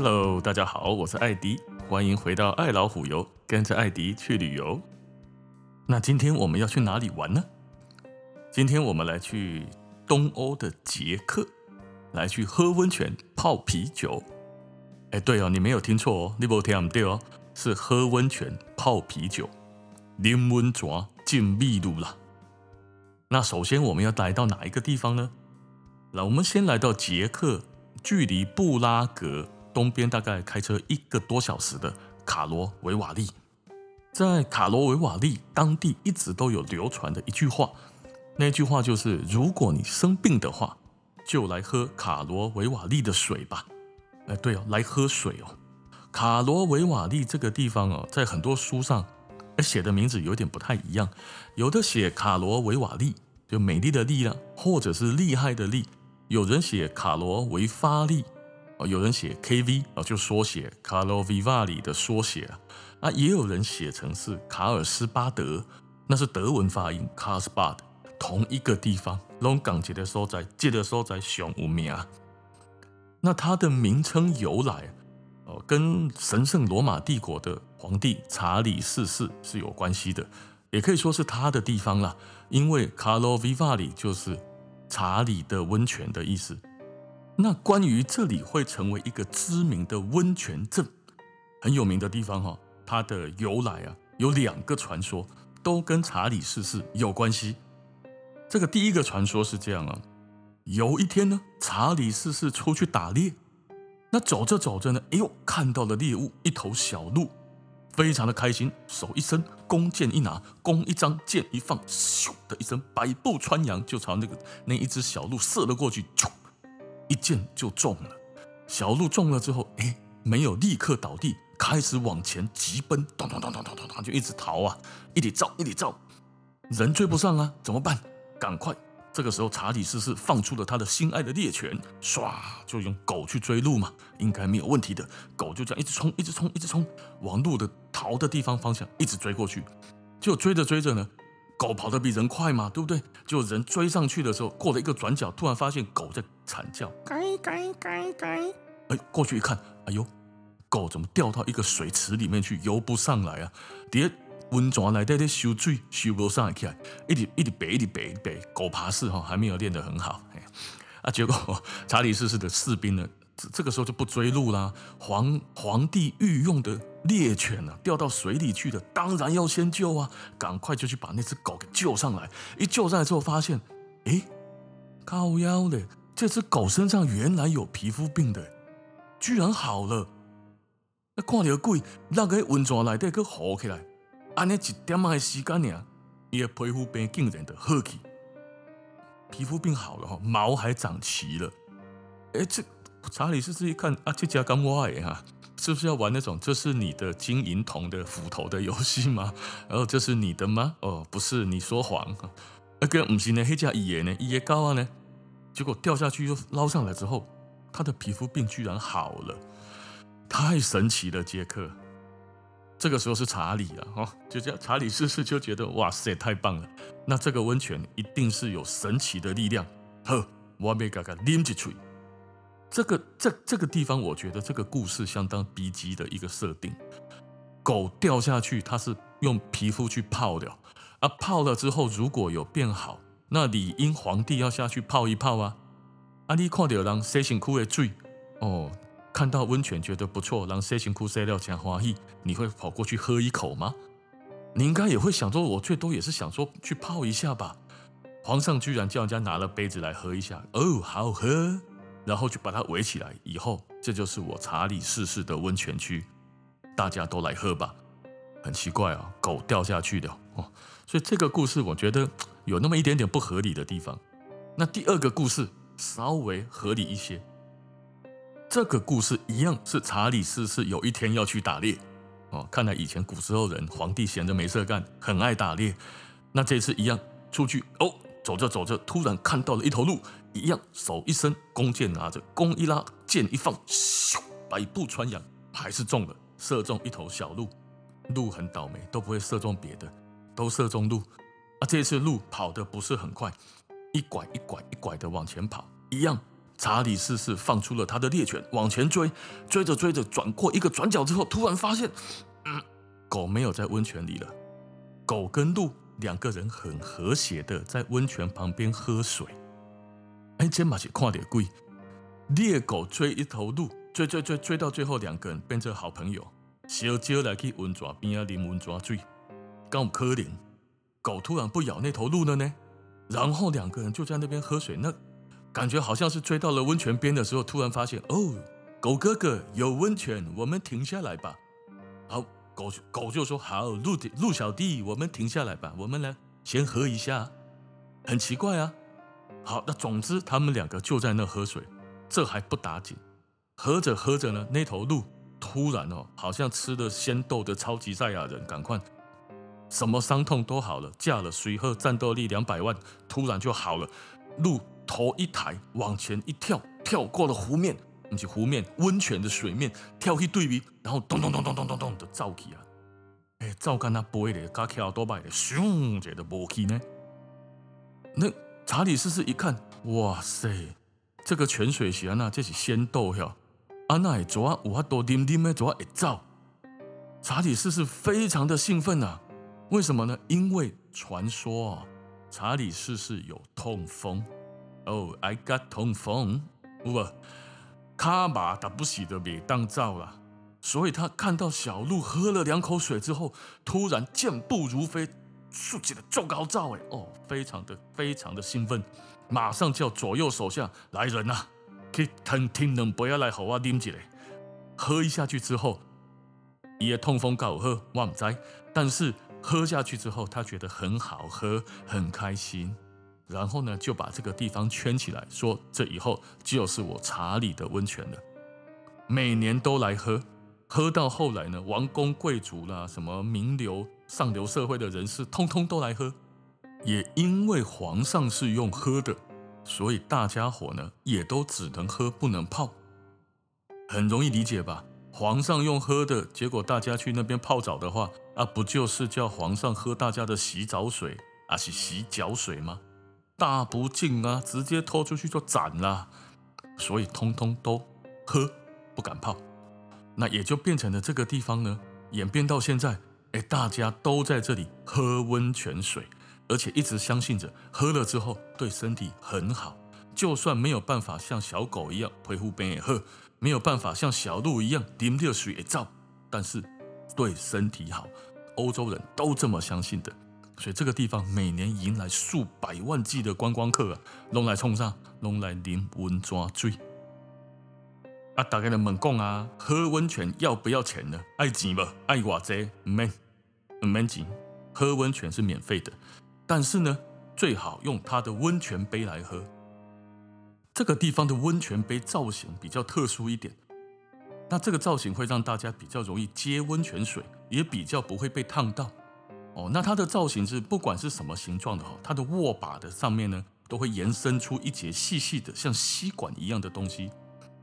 Hello，大家好，我是艾迪，欢迎回到爱老虎游，跟着艾迪去旅游。那今天我们要去哪里玩呢？今天我们来去东欧的捷克，来去喝温泉、泡啤酒。哎，对哦，你没有听错哦，你没听对哦，是喝温泉、泡啤酒，啉温泉、进秘鲁啦。那首先我们要来到哪一个地方呢？那我们先来到捷克，距离布拉格。东边大概开车一个多小时的卡罗维瓦利，在卡罗维瓦利当地一直都有流传的一句话，那句话就是：如果你生病的话，就来喝卡罗维瓦利的水吧。哎，对哦，来喝水哦。卡罗维瓦利这个地方哦，在很多书上写的名字有点不太一样，有的写卡罗维瓦利，就美丽的丽啦，或者是厉害的厉；有人写卡罗维发利。有人写 KV 啊，就缩写卡罗维瓦利的缩写啊，那，也有人写成是卡尔斯巴德，那是德文发音卡尔斯巴德，同一个地方，龙港节的所在，节的所在上有名。那它的名称由来，哦，跟神圣罗马帝国的皇帝查理四世是有关系的，也可以说是他的地方啦，因为卡罗维瓦利就是查理的温泉的意思。那关于这里会成为一个知名的温泉镇，很有名的地方哈，它的由来啊，有两个传说，都跟查理四世有关系。这个第一个传说是这样啊，有一天呢，查理四世出去打猎，那走着走着呢，哎呦，看到了猎物，一头小鹿，非常的开心，手一伸，弓箭一拿，弓一张，箭一放，咻的一声，百步穿杨，就朝那个那一只小鹿射了过去，一箭就中了，小鹿中了之后，哎，没有立刻倒地，开始往前急奔，咚咚咚咚咚咚咚，就一直逃啊，一直照，一直照，人追不上啊，怎么办？赶快！这个时候，查理四世放出了他的心爱的猎犬，唰，就用狗去追鹿嘛，应该没有问题的。狗就这样一直冲，一直冲，一直冲，往鹿的逃的地方方向一直追过去，就追着追着呢。狗跑得比人快嘛，对不对？就人追上去的时候，过了一个转角，突然发现狗在惨叫，该该该该。哎，过去一看，哎呦，狗怎么掉到一个水池里面去，游不上来啊？底下温泉来在在修水，修不上来，起来一直一直背，一直背，背。狗爬式哈，还没有练得很好。哎，啊，结果查理四世的士兵呢，这个时候就不追路啦。皇皇帝御用的。猎犬啊，掉到水里去的，当然要先救啊！赶快就去把那只狗给救上来。一救上来之后，发现，哎，靠腰的，这只狗身上原来有皮肤病的，居然好了。那看到鬼，那个温泉里底个好起来，安尼一点仔时间呢，伊的皮肤病竟然的好起，皮肤病好了哈，毛还长齐了。哎，这查理斯一看啊，这家干我的哈。是不是要玩那种这是你的金银铜的斧头的游戏吗？然 后这是你的吗？哦，不是，你说谎。那个不是呢，黑家爷呢，爷高啊呢，结果掉下去又捞上来之后，他的皮肤病居然好了，太神奇了，杰克。这个时候是查理啊，哈，就这样，查理四世就觉得哇塞，太棒了，那这个温泉一定是有神奇的力量。呵，我没嘎嘎啉一嘴。这个这这个地方，我觉得这个故事相当逼急的一个设定。狗掉下去，它是用皮肤去泡的，啊，泡了之后如果有变好，那理应皇帝要下去泡一泡啊。啊，你看到人洗身躯的水，哦，看到温泉觉得不错，人洗身躯洗了真欢喜，你会跑过去喝一口吗？你应该也会想说，我最多也是想说去泡一下吧。皇上居然叫人家拿了杯子来喝一下，哦，好喝。然后就把它围起来，以后这就是我查理四世的温泉区，大家都来喝吧。很奇怪啊，狗掉下去的哦，所以这个故事我觉得有那么一点点不合理的地方。那第二个故事稍微合理一些，这个故事一样是查理四世有一天要去打猎哦。看来以前古时候人皇帝闲着没事干，很爱打猎。那这次一样出去哦。走着走着，突然看到了一头鹿，一样手一伸，弓箭拿着，弓一拉，箭一放，咻，百步穿杨，还是中了，射中一头小鹿。鹿很倒霉，都不会射中别的，都射中鹿。啊，这次鹿跑得不是很快，一拐一拐一拐的往前跑，一样查理四世放出了他的猎犬，往前追，追着追着，转过一个转角之后，突然发现，嗯，狗没有在温泉里了。狗跟鹿两个人很和谐的在温泉旁边喝水。哎，这嘛是看到鬼。猎狗追一头鹿，追追追追到最后，两个人变成好朋友，小招来去温泉边啊淋温泉水。刚可怜，狗突然不咬那头鹿了呢，然后两个人就在那边喝水，那。感觉好像是追到了温泉边的时候，突然发现哦，狗哥哥有温泉，我们停下来吧。好，狗狗就说好，鹿鹿小弟，我们停下来吧，我们来先喝一下。很奇怪啊。好，那总之他们两个就在那喝水，这还不打紧。喝着喝着呢，那头鹿突然哦，好像吃了仙豆的超级赛亚人，赶快什么伤痛都好了，驾了随鹤战斗力两百万，突然就好了。鹿。头一抬，往前一跳，跳过了湖面，不是湖面，温泉的水面，跳去对比，然后咚咚咚咚咚咚咚的走起啊！哎，照干那背的，加跳多摆的，咻，这的无去呢。那查理四世一看，哇塞，这个泉水是安那，这是仙豆哟！安那会做，有法多啉啉的，做会走。查理四世非常的兴奋啊！为什么呢？因为传说啊，查理四世有痛风。哦、oh，I got 痛风，不，卡马打不死的别当造了，所以他看到小鹿喝了两口水之后，突然健步如飞，竖起了最高照，哎，哦，非常的非常的兴奋，马上叫左右手下来人呐、啊，去听听能不要来好啊，啉起来，喝一下去之后，也痛风告喝，我唔知，但是喝下去之后，他觉得很好喝，很开心。然后呢，就把这个地方圈起来，说这以后就是我查理的温泉了。每年都来喝，喝到后来呢，王公贵族啦，什么名流、上流社会的人士，通通都来喝。也因为皇上是用喝的，所以大家伙呢也都只能喝，不能泡。很容易理解吧？皇上用喝的，结果大家去那边泡澡的话，啊，不就是叫皇上喝大家的洗澡水，啊，是洗脚水吗？大不敬啊！直接拖出去就斩了，所以通通都喝，不敢泡。那也就变成了这个地方呢，演变到现在，哎，大家都在这里喝温泉水，而且一直相信着喝了之后对身体很好。就算没有办法像小狗一样皮肤变也喝，没有办法像小鹿一样啉着水也照，但是对身体好，欧洲人都这么相信的。所以这个地方每年迎来数百万计的观光客啊，拢来冲上，拢来淋温泉水。啊，大家的问讲啊，喝温泉要不要钱呢？爱钱不？爱偌济？唔免，唔免钱。喝温泉是免费的，但是呢，最好用它的温泉杯来喝。这个地方的温泉杯造型比较特殊一点，那这个造型会让大家比较容易接温泉水，也比较不会被烫到。哦，那它的造型是不管是什么形状的哈，它的握把的上面呢，都会延伸出一节细细的像吸管一样的东西。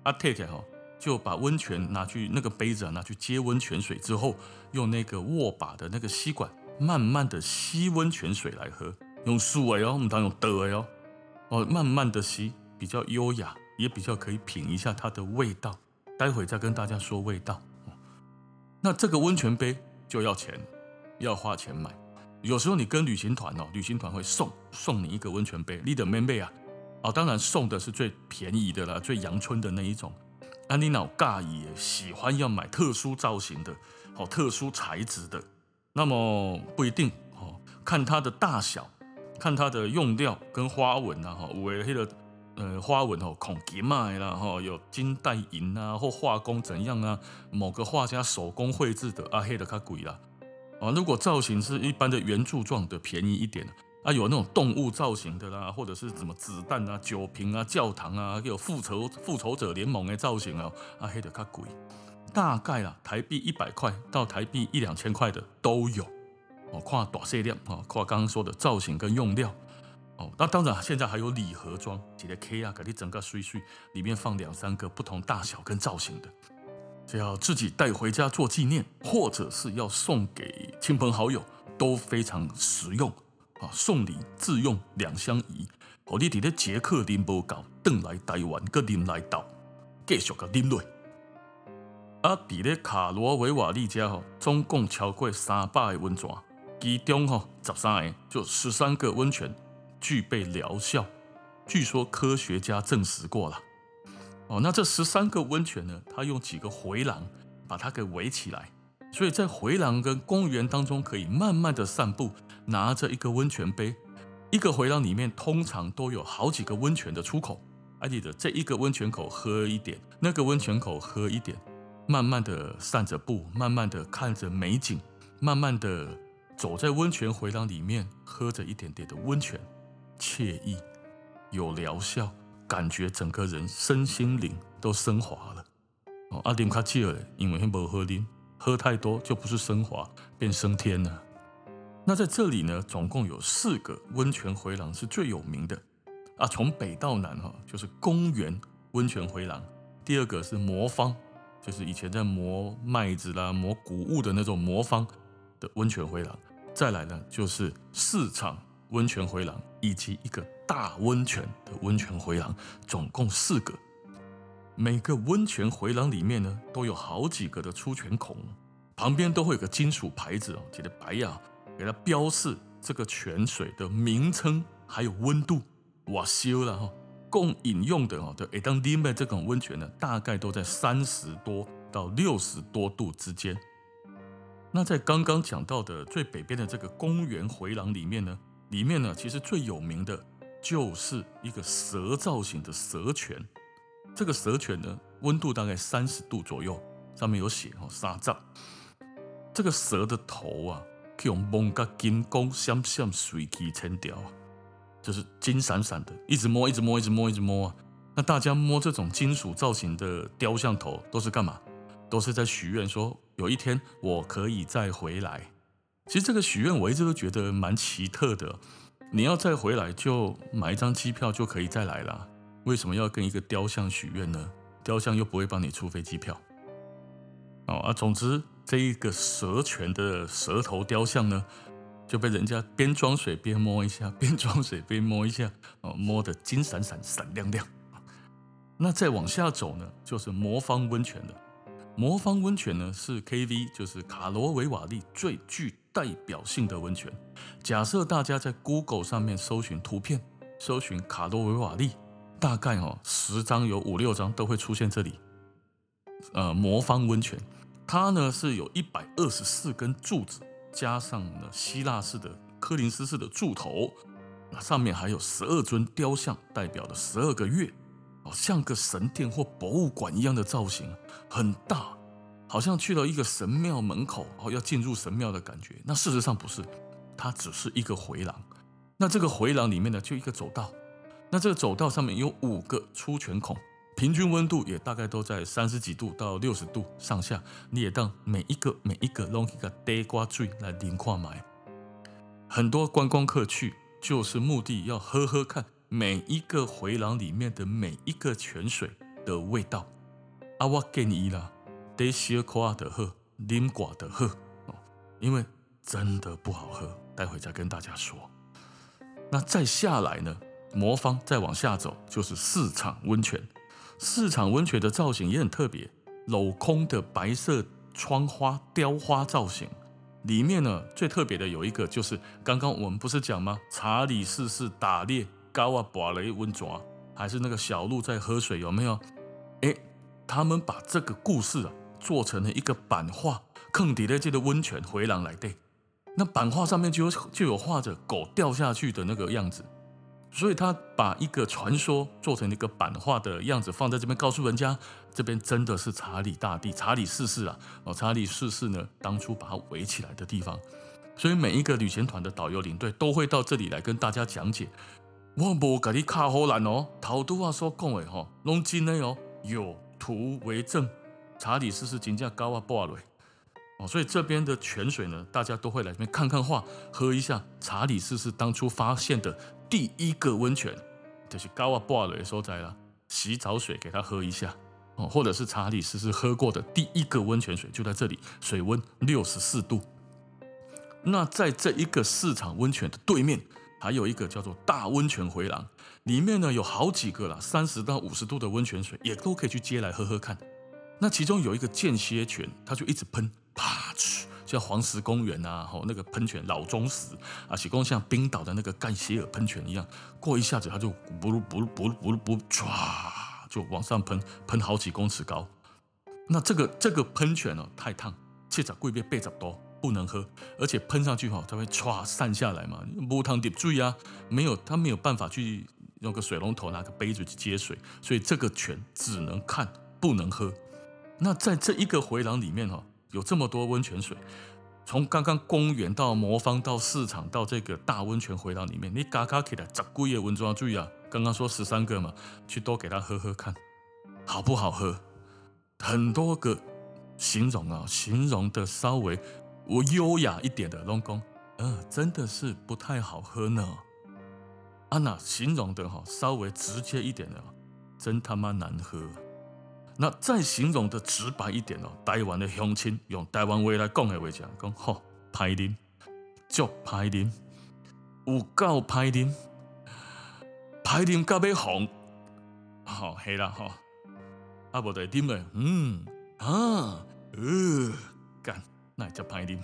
阿，take 哈，就把温泉拿去那个杯子啊，拿去接温泉水之后，用那个握把的那个吸管，慢慢的吸温泉水来喝。用素哎哦，我们当用的哎哦，哦，慢慢的吸，比较优雅，也比较可以品一下它的味道。待会再跟大家说味道。那这个温泉杯就要钱。要花钱买，有时候你跟旅行团哦，旅行团会送送你一个温泉杯，你的妹妹啊，哦，当然送的是最便宜的啦，最阳春的那一种。安妮脑尬也喜欢要买特殊造型的，哦，特殊材质的，那么不一定哦，看它的大小，看它的用料跟花纹呐，哈，有的那个呃花纹哦，孔吉麦啦，哈，有金带银啊，或画工怎样啊，某个画家手工绘制的啊，黑的较贵啦。啊，如果造型是一般的圆柱状的，便宜一点啊，有那种动物造型的啦，或者是什么子弹啊、酒瓶啊、教堂啊，有复仇复仇者联盟的造型啊，啊，黑的较贵，大概啦，台币一百块到台币一两千块的都有。哦，看大细量啊，看刚刚说的造型跟用料。哦，那当然现在还有礼盒装，几个 K 啊，给你整个碎碎，里面放两三个不同大小跟造型的。只要自己带回家做纪念，或者是要送给亲朋好友，都非常实用啊！送礼自用两相宜，互你伫咧捷克啉无够，转来台湾搁啉来倒，继续个啉落。啊，伫咧卡罗维瓦利家吼，总共超过三百个温泉，其中吼十三个，就十三个温泉具备疗效，据说科学家证实过了。哦，那这十三个温泉呢，它用几个回廊把它给围起来，所以在回廊跟公园当中可以慢慢的散步，拿着一个温泉杯。一个回廊里面通常都有好几个温泉的出口，还记得这一个温泉口喝一点，那个温泉口喝一点，慢慢的散着步，慢慢的看着美景，慢慢的走在温泉回廊里面，喝着一点点的温泉，惬意，有疗效，感觉整个人身心灵都升华了。哦，阿点卡吉尔，因为不喝啉，喝太多就不是升华，变升天了。那在这里呢，总共有四个温泉回廊是最有名的啊。从北到南哈，就是公园温泉回廊。第二个是磨坊，就是以前在磨麦子啦、磨谷物的那种磨坊的温泉回廊。再来呢，就是市场温泉回廊，以及一个大温泉的温泉回廊，总共四个。每个温泉回廊里面呢，都有好几个的出泉孔，旁边都会有个金属牌子哦，写的白呀。给它标示这个泉水的名称，还有温度。哇，修了哈，供饮用的哈，对，诶，当啉的这种温泉呢，大概都在三十多到六十多度之间。那在刚刚讲到的最北边的这个公园回廊里面呢，里面呢其实最有名的就是一个蛇造型的蛇泉。这个蛇泉呢，温度大概三十度左右，上面有写哦，沙藏。这个蛇的头啊。用蒙个金光闪闪水气层条，就是金闪闪的，一直摸，一直摸，一直摸，一直摸啊！那大家摸这种金属造型的雕像头，都是干嘛？都是在许愿，说有一天我可以再回来。其实这个许愿我一直都觉得蛮奇特的。你要再回来，就买一张机票就可以再来了。为什么要跟一个雕像许愿呢？雕像又不会帮你出飞机票。哦啊，总之。这一个蛇泉的蛇头雕像呢，就被人家边装水边摸一下，边装水边摸一下，哦，摸得金闪闪、闪亮亮。那再往下走呢，就是魔方温泉了。魔方温泉呢，是 KV，就是卡罗维瓦利最具代表性的温泉。假设大家在 Google 上面搜寻图片，搜寻卡罗维瓦利，大概哦十张有五六张都会出现这里。呃，魔方温泉。它呢是有一百二十四根柱子，加上了希腊式的科林斯式的柱头，那上面还有十二尊雕像，代表了十二个月，哦，像个神殿或博物馆一样的造型，很大，好像去了一个神庙门口，哦，要进入神庙的感觉。那事实上不是，它只是一个回廊。那这个回廊里面呢，就一个走道，那这个走道上面有五个出泉孔。平均温度也大概都在三十几度到六十度上下，你也当每一个每一个拢一个地瓜水来淋跨买。很多观光客去就是目的要喝喝看每一个回廊里面的每一个泉水的味道。啊，我建议啦，得小夸的喝，啉寡的喝哦，因为真的不好喝。待会再跟大家说。那再下来呢，魔方再往下走就是市场温泉。市场温泉的造型也很特别，镂空的白色窗花雕花造型，里面呢最特别的有一个就是刚刚我们不是讲吗？查理四世打猎高啊，拔雷温泉，还是那个小鹿在喝水，有没有？诶，他们把这个故事啊做成了一个版画，坑底的这个温泉回廊来对，那版画上面就有就有画着狗掉下去的那个样子。所以他把一个传说做成一个版画的样子放在这边，告诉人家这边真的是查理大帝、查理四世啊！哦，查理四世呢，当初把它围起来的地方。所以每一个旅行团的导游领队都会到这里来跟大家讲解。我无给你卡好难哦，头都话说讲的哈，拢真的哦，有图为证。查理四世真正高啊，挂了哦，所以这边的泉水呢，大家都会来这边看看画，喝一下查理四世当初发现的。第一个温泉就是高啊布尔的所在了，洗澡水给他喝一下哦，或者是查理斯是喝过的第一个温泉水就在这里，水温六十四度。那在这一个市场温泉的对面还有一个叫做大温泉回廊，里面呢有好几个啦，三十到五十度的温泉水，也都可以去接来喝喝看。那其中有一个间歇泉，它就一直喷，啪去，像黄石公园啊，吼那个喷泉老忠实啊，其实像冰岛的那个盖歇尔喷泉一样，过一下子它就不噜不噜不噜不噜不唰就往上喷，喷好几公尺高。那这个这个喷泉哦太烫，七十几变八十多，不能喝，而且喷上去哈，它会唰散下来嘛，无汤滴水啊，没有它没有办法去用个水龙头拿个杯子去接水，所以这个泉只能看不能喝。那在这一个回廊里面哈，有这么多温泉水，从刚刚公园到魔方到市场到这个大温泉回廊里面，你嘎嘎给他十几个温泉水啊，刚刚说十三个嘛，去多给他喝喝看，好不好喝？很多个形容啊，形容的稍微我优雅一点的龙宫，嗯、呃，真的是不太好喝呢。啊那形容的哈稍微直接一点的，真他妈难喝。那再形容的直白一点哦，台湾的乡亲用台湾话来讲的话讲，讲吼歹啉，足歹啉，有够歹啉，歹啉到要红，好黑啦吼，啊无得啉嘞，嗯啊呃干，那也叫歹啉，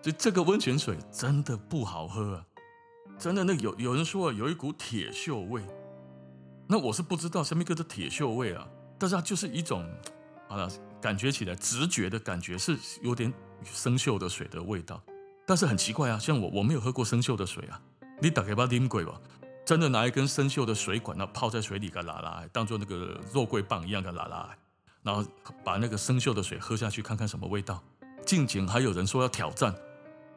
就这个温泉水真的不好喝啊，真的那有有人说有一股铁锈味，那我是不知道什么叫做铁锈味啊。但是它就是一种，好了，感觉起来直觉的感觉是有点生锈的水的味道。但是很奇怪啊，像我我没有喝过生锈的水啊。你打开把啉过吧，真的拿一根生锈的水管，那泡在水里给拉拉，当做那个肉桂棒一样的拉拉，然后把那个生锈的水喝下去，看看什么味道。近景还有人说要挑战，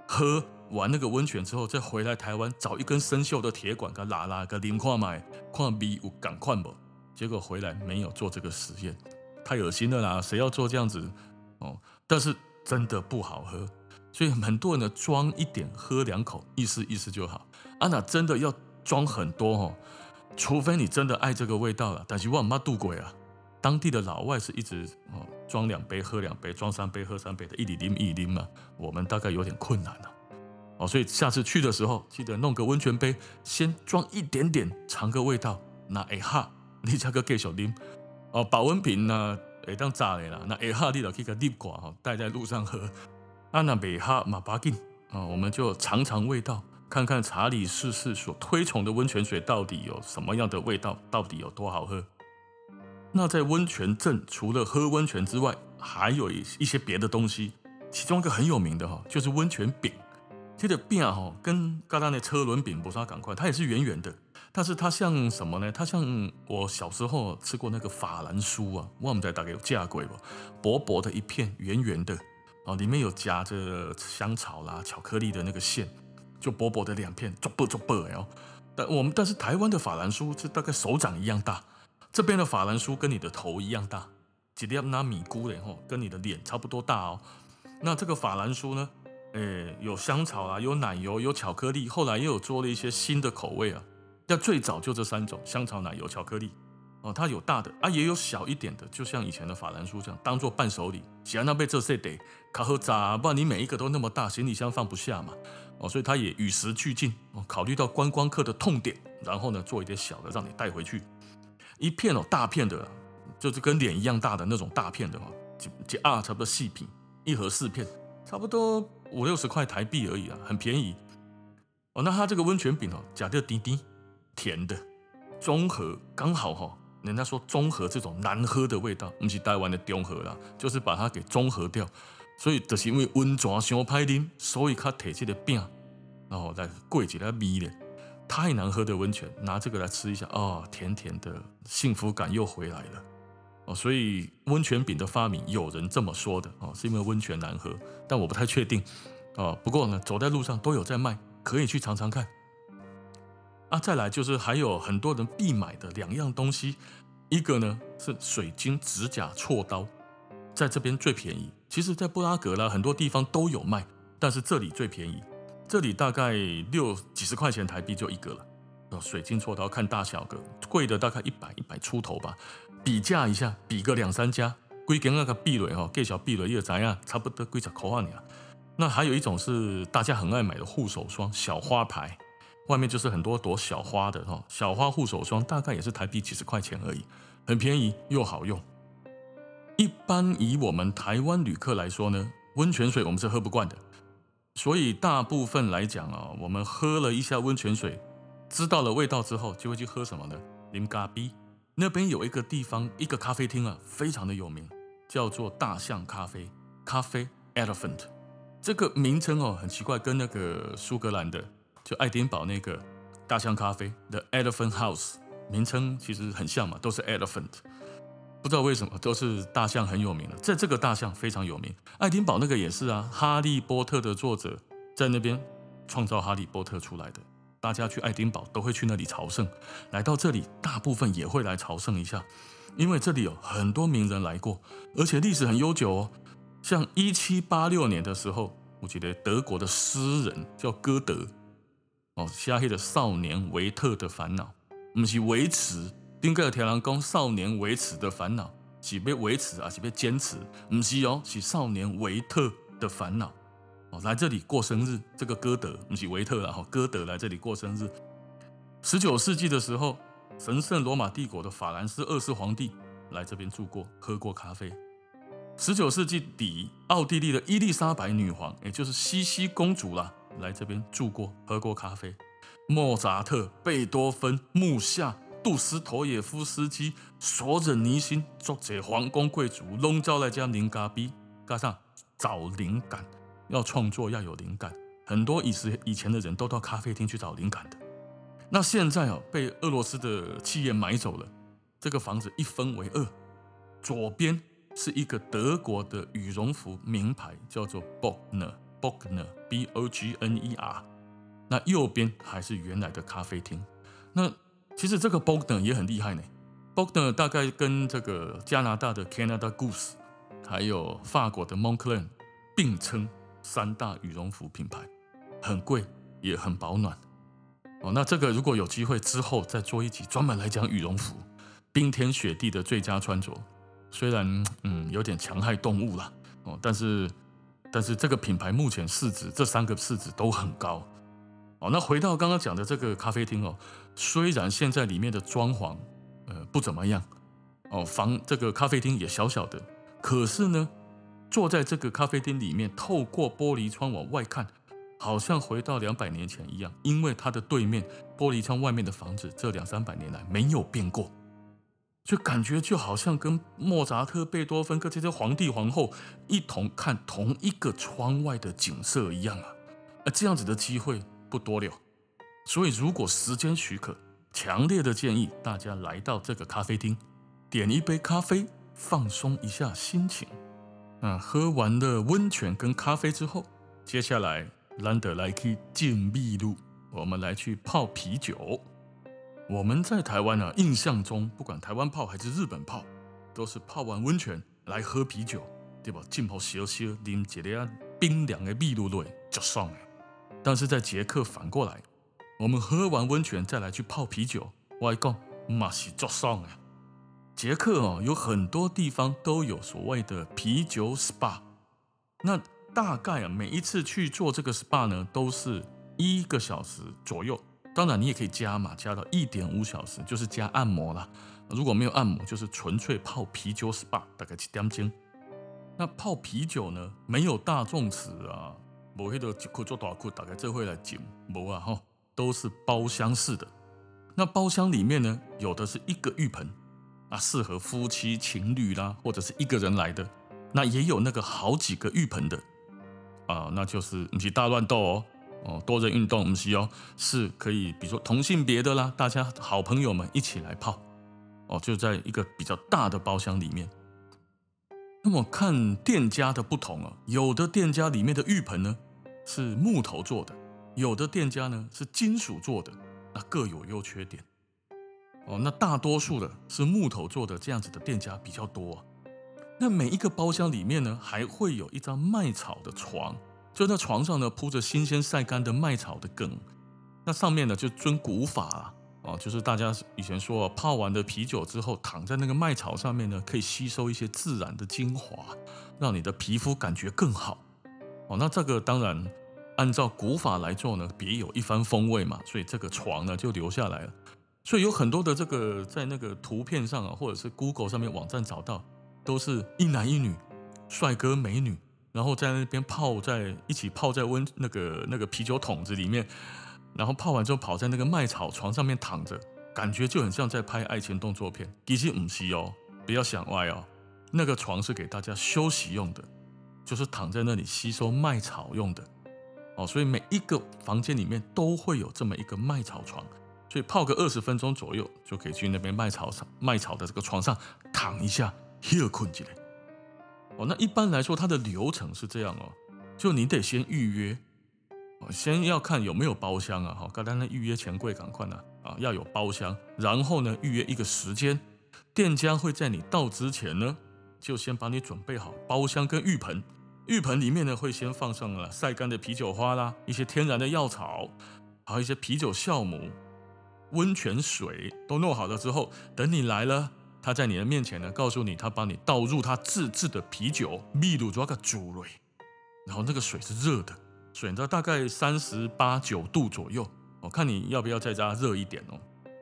喝完那个温泉之后，再回来台湾找一根生锈的铁管给拉拉，给啉看买，看味有赶快不？结果回来没有做这个实验，太恶心了啦！谁要做这样子哦？但是真的不好喝，所以很多人呢装一点喝两口，意思意思就好。啊，那真的要装很多哦，除非你真的爱这个味道了。但是我妈度鬼啊，当地的老外是一直哦装两杯喝两杯，装三杯喝三杯的，一里拎一里啉嘛。我们大概有点困难了哦，所以下次去的时候记得弄个温泉杯，先装一点点尝个味道，那哎哈。你这个继续啉哦，保温瓶呢会当炸的啦。那下哈你就去个立挂哈，带在路上喝。啊，那没下嘛把紧啊，我们就尝尝味道，看看查理士士所推崇的温泉水到底有什么样的味道，到底有多好喝。那在温泉镇，除了喝温泉之外，还有一一些别的东西，其中一个很有名的哈，就是温泉饼。这个饼哈，跟刚刚的车轮饼不是赶快，它也是圆圆的。但是它像什么呢？它像我小时候吃过那个法兰酥啊，我们在大概有架过吧，薄薄的一片，圆圆的，哦，里面有夹着香草啦、巧克力的那个馅，就薄薄的两片，做不做不哦。但我们但是台湾的法兰酥是大概手掌一样大，这边的法兰酥跟你的头一样大，几粒拿米菇的吼，跟你的脸差不多大哦。那这个法兰酥呢，诶，有香草啊，有奶油，有巧克力，后来又有做了一些新的口味啊。要最早就这三种香草、奶油、巧克力，哦，它有大的啊，也有小一点的，就像以前的法兰酥这样，当做伴手礼。喜安娜被这些得卡和杂，不然你每一个都那么大，行李箱放不下嘛，哦，所以它也与时俱进，哦，考虑到观光客的痛点，然后呢，做一点小的让你带回去。一片哦，大片的，就是跟脸一样大的那种大片的哦，几几啊，差不多细品，一盒四片，差不多五六十块台币而已啊，很便宜。哦，那它这个温泉饼哦，假的滴滴。甜的，中和刚好哈，人家说中和这种难喝的味道，不是台湾的中和啦，就是把它给中和掉。所以就是因为温泉太歹啉，所以他提起的饼，然后来过几来米咧。太难喝的温泉，拿这个来吃一下，哦，甜甜的，幸福感又回来了。哦，所以温泉饼的发明，有人这么说的哦，是因为温泉难喝，但我不太确定。哦，不过呢，走在路上都有在卖，可以去尝尝看。啊，再来就是还有很多人必买的两样东西，一个呢是水晶指甲锉刀，在这边最便宜。其实，在布拉格啦，很多地方都有卖，但是这里最便宜，这里大概六几十块钱台币就一个了。水晶锉刀看大小个，贵的大概一百一百出头吧。比价一下，比个两三家，贵跟那个壁垒哈，给小壁垒又怎样？差不多贵十块钱。那还有一种是大家很爱买的护手霜，小花牌。外面就是很多朵小花的哈，小花护手霜大概也是台币几十块钱而已，很便宜又好用。一般以我们台湾旅客来说呢，温泉水我们是喝不惯的，所以大部分来讲啊，我们喝了一下温泉水，知道了味道之后，就会去喝什么呢？啉咖啡。那边有一个地方，一个咖啡厅啊，非常的有名，叫做大象咖啡，咖啡 Elephant。这个名称哦很奇怪，跟那个苏格兰的。就爱丁堡那个大象咖啡，The Elephant House，名称其实很像嘛，都是 Elephant，不知道为什么都是大象很有名的，在这个大象非常有名。爱丁堡那个也是啊，哈利波特的作者在那边创造哈利波特出来的，大家去爱丁堡都会去那里朝圣，来到这里大部分也会来朝圣一下，因为这里有很多名人来过，而且历史很悠久哦。像一七八六年的时候，我记得德国的诗人叫歌德。哦，写的少年维特的烦恼，不是维持。丁格尔条郎讲少年维持的烦恼，是被维持还是被坚持？不是哦，是少年维特的烦恼。哦，来这里过生日，这个歌德不是维特啦哈，歌德来这里过生日。十九世纪的时候，神圣罗马帝国的法兰斯二世皇帝来这边住过，喝过咖啡。十九世纪底，奥地利的伊丽莎白女皇，也就是茜茜公主啦。来这边住过，喝过咖啡。莫扎特、贝多芬、穆夏、杜斯妥也夫斯基、索忍尼辛，作者皇宫贵族，拢招来家啉咖啡，加上找灵感，要创作要有灵感。很多以前以前的人都到咖啡厅去找灵感的。那现在哦，被俄罗斯的企业买走了，这个房子一分为二，左边是一个德国的羽绒服名牌，叫做 Bogner。Bogner，B O G N E R，那右边还是原来的咖啡厅。那其实这个 Bogner 也很厉害呢。Bogner 大概跟这个加拿大的 Canada Goose，还有法国的 Moncler 并称三大羽绒服品牌，很贵也很保暖。哦，那这个如果有机会之后再做一集专门来讲羽绒服，冰天雪地的最佳穿着。虽然嗯有点强害动物啦，哦，但是。但是这个品牌目前市值这三个市值都很高哦。那回到刚刚讲的这个咖啡厅哦，虽然现在里面的装潢呃不怎么样哦，房这个咖啡厅也小小的，可是呢，坐在这个咖啡厅里面，透过玻璃窗往外看，好像回到两百年前一样，因为它的对面玻璃窗外面的房子这两三百年来没有变过。就感觉就好像跟莫扎特、贝多芬跟这些皇帝皇后一同看同一个窗外的景色一样啊！而这样子的机会不多了，所以如果时间许可，强烈的建议大家来到这个咖啡厅，点一杯咖啡，放松一下心情。那喝完了温泉跟咖啡之后，接下来难得来去静谧路，我们来去泡啤酒。我们在台湾啊，印象中不管台湾泡还是日本泡，都是泡完温泉来喝啤酒，对吧？浸泡小小啉一个冰凉的秘鲁露就爽了。但是在捷克反过来，我们喝完温泉再来去泡啤酒，我讲嘛是就爽了。捷克哦，有很多地方都有所谓的啤酒 SPA，那大概啊每一次去做这个 SPA 呢，都是一个小时左右。当然，你也可以加嘛，加到一点五小时，就是加按摩啦。如果没有按摩，就是纯粹泡啤酒 SPA，大概七点钟。那泡啤酒呢，没有大众池啊，无迄个一库做大库，大概这会来讲，无啊哈，都是包厢式的。那包厢里面呢，有的是一个浴盆，啊，适合夫妻情侣啦，或者是一个人来的。那也有那个好几个浴盆的，啊，那就是你去大乱斗哦。哦，多人运动不是哦，是可以，比如说同性别的啦，大家好朋友们一起来泡，哦，就在一个比较大的包厢里面。那么看店家的不同啊，有的店家里面的浴盆呢是木头做的，有的店家呢是金属做的，那各有优缺点。哦，那大多数的是木头做的这样子的店家比较多。那每一个包厢里面呢，还会有一张麦草的床。就在床上呢，铺着新鲜晒干的麦草的梗，那上面呢就遵古法啊，哦，就是大家以前说泡完的啤酒之后，躺在那个麦草上面呢，可以吸收一些自然的精华，让你的皮肤感觉更好。哦，那这个当然按照古法来做呢，别有一番风味嘛。所以这个床呢就留下来了。所以有很多的这个在那个图片上啊，或者是 Google 上面网站找到，都是一男一女，帅哥美女，然后在那边泡在一起泡在温那个那个啤酒桶子里面，然后泡完之后跑在那个麦草床上面躺着，感觉就很像在拍爱情动作片。其实不是哦，不要想歪哦，那个床是给大家休息用的，就是躺在那里吸收麦草用的哦。所以每一个房间里面都会有这么一个麦草床。所以泡个二十分钟左右，就可以去那边麦草上麦草的这个床上躺一下，休困起来。哦，那一般来说，它的流程是这样哦，就你得先预约，先要看有没有包厢啊，哈，刚才那预约钱柜赶快呢，啊，要有包厢，然后呢，预约一个时间，店家会在你到之前呢，就先帮你准备好包厢跟浴盆，浴盆里面呢会先放上了晒干的啤酒花啦，一些天然的药草，还有一些啤酒酵母。温泉水都弄好了之后，等你来了，他在你的面前呢，告诉你他帮你倒入他自制的啤酒，秘鲁抓个煮蕊，然后那个水是热的，水呢大概三十八九度左右，我看你要不要再加热一点哦。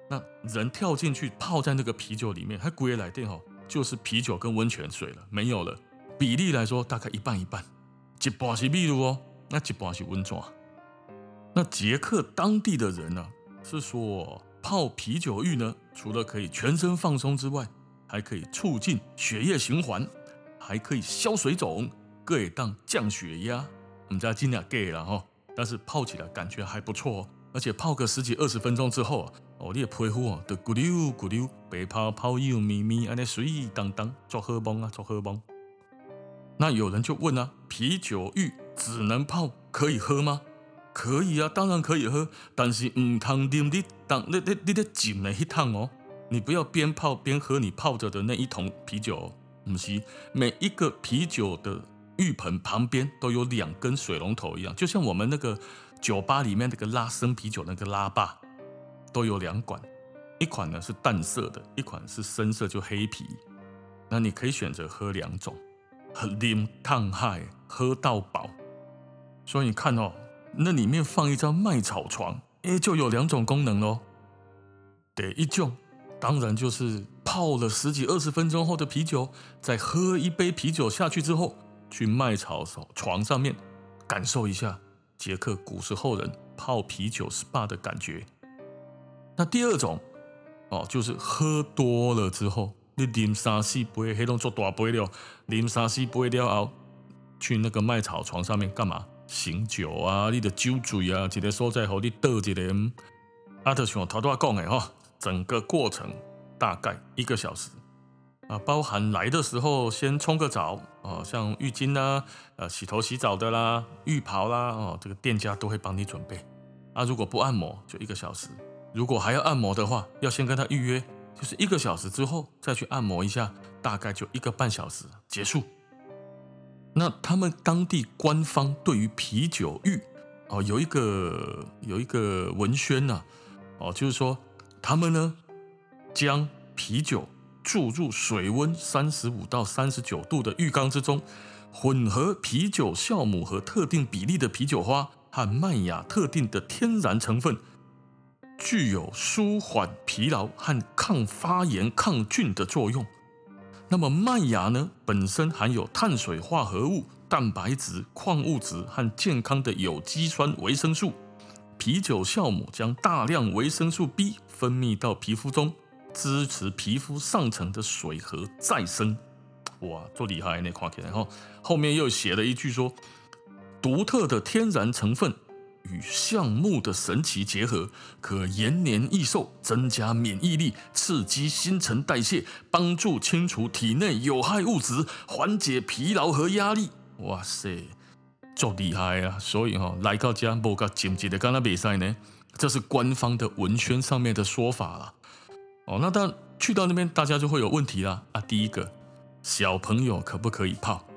那人跳进去泡在那个啤酒里面，还归来电哦，就是啤酒跟温泉水了，没有了。比例来说大概一半一半，一半是秘鲁哦，那一半是温泉。那捷克当地的人呢、是说泡啤酒浴呢，除了可以全身放松之外，还可以促进血液循环，还可以消水肿，可以当降血压。我们家尽量给了哈，但是泡起来感觉还不错哦，而且泡个十几二十分钟之后啊，哦，你的皮肤哦，都咕溜咕溜，白泡泡又咪咪，安尼水当当，做喝梦啊，做喝梦。那有人就问啊，啤酒浴只能泡，可以喝吗？可以啊，当然可以喝，但是唔通啉你当你你你的浸的一桶哦，你不要边泡边喝你泡着的那一桶啤酒，唔是每一个啤酒的浴盆旁边都有两根水龙头一样，就像我们那个酒吧里面那个拉生啤酒那个拉霸，都有两管，一款呢是淡色的，一款是深色就黑啤，那你可以选择喝两种，喝啉烫嗨喝到饱，所以你看哦。那里面放一张麦草床，诶，就有两种功能喽。第一种，当然就是泡了十几二十分钟后的啤酒，再喝一杯啤酒下去之后，去麦草床上面感受一下捷克古时候人泡啤酒 SPA 的感觉。那第二种，哦，就是喝多了之后，你啉三四杯，黑龙做大杯了，啉三四杯了后，去那个麦草床上面干嘛？醒酒啊，你的酒醉啊，一个所在和你倒一个，阿特像头拄仔讲的哈，整个过程大概一个小时啊，包含来的时候先冲个澡啊，像浴巾啦、呃洗头洗澡的啦、浴袍啦，哦，这个店家都会帮你准备。啊，如果不按摩就一个小时，如果还要按摩的话，要先跟他预约，就是一个小时之后再去按摩一下，大概就一个半小时结束。那他们当地官方对于啤酒浴哦，有一个有一个文宣呐，哦，就是说他们呢将啤酒注入水温三十五到三十九度的浴缸之中，混合啤酒酵母和特定比例的啤酒花和麦芽特定的天然成分，具有舒缓疲劳和抗发炎抗菌的作用。那么麦芽呢，本身含有碳水化合物、蛋白质、矿物质和健康的有机酸、维生素。啤酒酵母将大量维生素 B 分泌到皮肤中，支持皮肤上层的水合再生。哇，多厉害！那夸起来哈，后面又写了一句说，独特的天然成分。与橡木的神奇结合，可延年益寿、增加免疫力、刺激新陈代谢、帮助清除体内有害物质、缓解疲劳和压力。哇塞，足厉害啊！所以哈、哦，来到家无个紧急的，刚刚比赛呢，这是官方的文宣上面的说法了。哦，那当去到那边，大家就会有问题啦。啊，第一个，小朋友可不可以泡？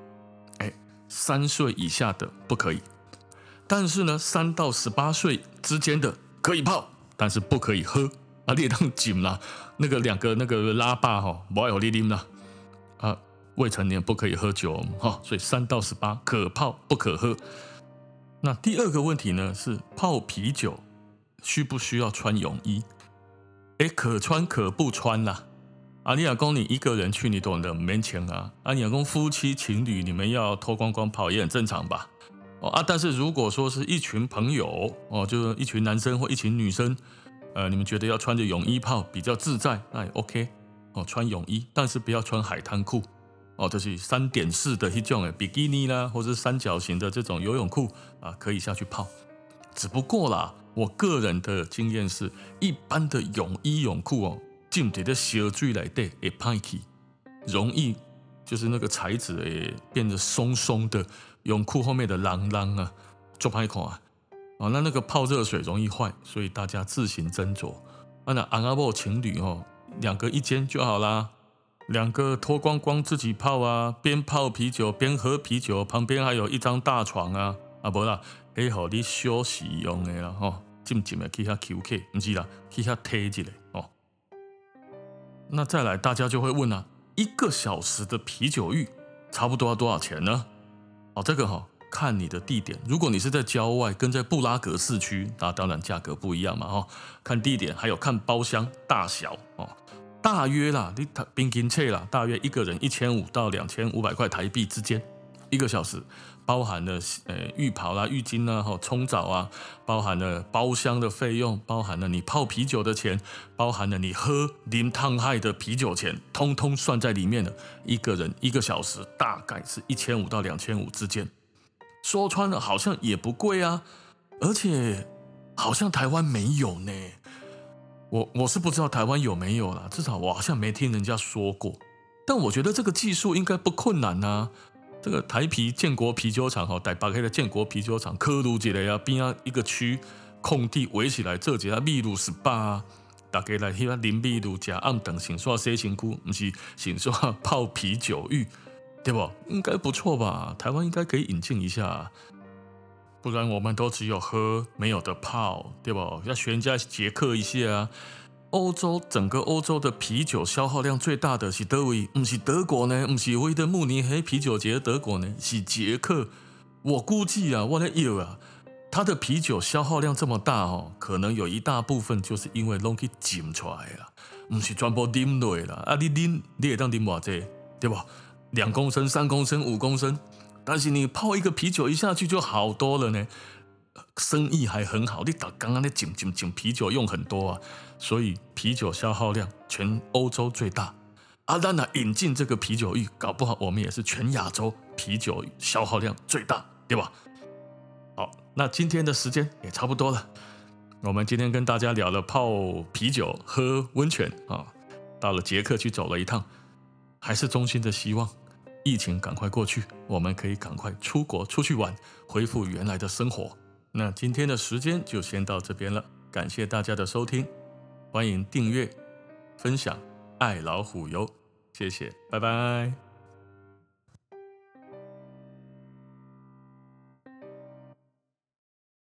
哎，三岁以下的不可以。但是呢，三到十八岁之间的可以泡，但是不可以喝啊！列当紧啦，那个两个那个拉霸哈，不要你啉啦啊！未成年不可以喝酒哈，所以三到十八可泡不可喝。那第二个问题呢，是泡啤酒需不需要穿泳衣？哎，可穿可不穿啦。阿尼亚公，你一个人去，你懂得没钱啊。阿尼亚公夫妻情侣，你们要脱光光泡也很正常吧？哦啊，但是如果说是一群朋友哦，就是一群男生或一群女生，呃，你们觉得要穿着泳衣泡比较自在，那也 OK 哦，穿泳衣，但是不要穿海滩裤哦，就是三点式的一种诶，比基尼啦，或是三角形的这种游泳裤啊，可以下去泡。只不过啦，我个人的经验是，一般的泳衣泳裤哦。进在的小水来的会坏去，容易就是那个材质诶变得松松的，泳裤后面的浪浪啊，做歹看啊，啊那那个泡热水容易坏，所以大家自行斟酌。啊那阿某情侣哦，两个一间就好啦，两个脱光光自己泡啊，边泡啤酒边喝啤酒，旁边还有一张大床啊，啊不啦，可以好你休息用的啦吼，静静的去遐休息，不是啦，去遐体一下哦。那再来，大家就会问啊，一个小时的啤酒浴差不多要多少钱呢？哦，这个哈，看你的地点。如果你是在郊外，跟在布拉格市区，那当然价格不一样嘛。哈，看地点，还有看包厢大小哦。大约啦，你平均测啦，大约一个人一千五到两千五百块台币之间，一个小时。包含了呃浴袍啦、浴巾啊、哈冲澡啊，包含了包厢的费用，包含了你泡啤酒的钱，包含了你喝零烫害的啤酒钱，通通算在里面了。一个人一个小时大概是一千五到两千五之间，说穿了好像也不贵啊，而且好像台湾没有呢。我我是不知道台湾有没有啦，至少我好像没听人家说过。但我觉得这个技术应该不困难啊。这个台啤建国啤酒厂哈，台北开的建国啤酒厂，科鲁杰的呀，边啊一个区空地围起来，这几啊秘鲁 SPA，大家来去啊淋秘鲁加暗等洗刷洗身躯，不是洗刷泡啤酒浴，对不？应该不错吧？台湾应该可以引进一下，不然我们都只有喝，没有的泡，对不？要学人家捷克一下啊。欧洲整个欧洲的啤酒消耗量最大的是德维，不是德国呢？不是威德慕尼黑啤酒节德国呢？是捷克。我估计啊，我的有啊，它的啤酒消耗量这么大哦，可能有一大部分就是因为拢去浸出来了，不是全部啉落啦。啊，你啉你也当啉偌济，对吧？两公升、三公升、五公升，但是你泡一个啤酒一下去就好多了呢。生意还很好，你打刚刚那井井井啤酒用很多啊，所以啤酒消耗量全欧洲最大。阿丹娜引进这个啤酒浴，搞不好我们也是全亚洲啤酒消耗量最大，对吧？好，那今天的时间也差不多了。我们今天跟大家聊了泡啤酒、喝温泉啊，到了捷克去走了一趟，还是衷心的希望疫情赶快过去，我们可以赶快出国出去玩，恢复原来的生活。那今天的时间就先到这边了，感谢大家的收听，欢迎订阅、分享，爱老虎油，谢谢，拜拜。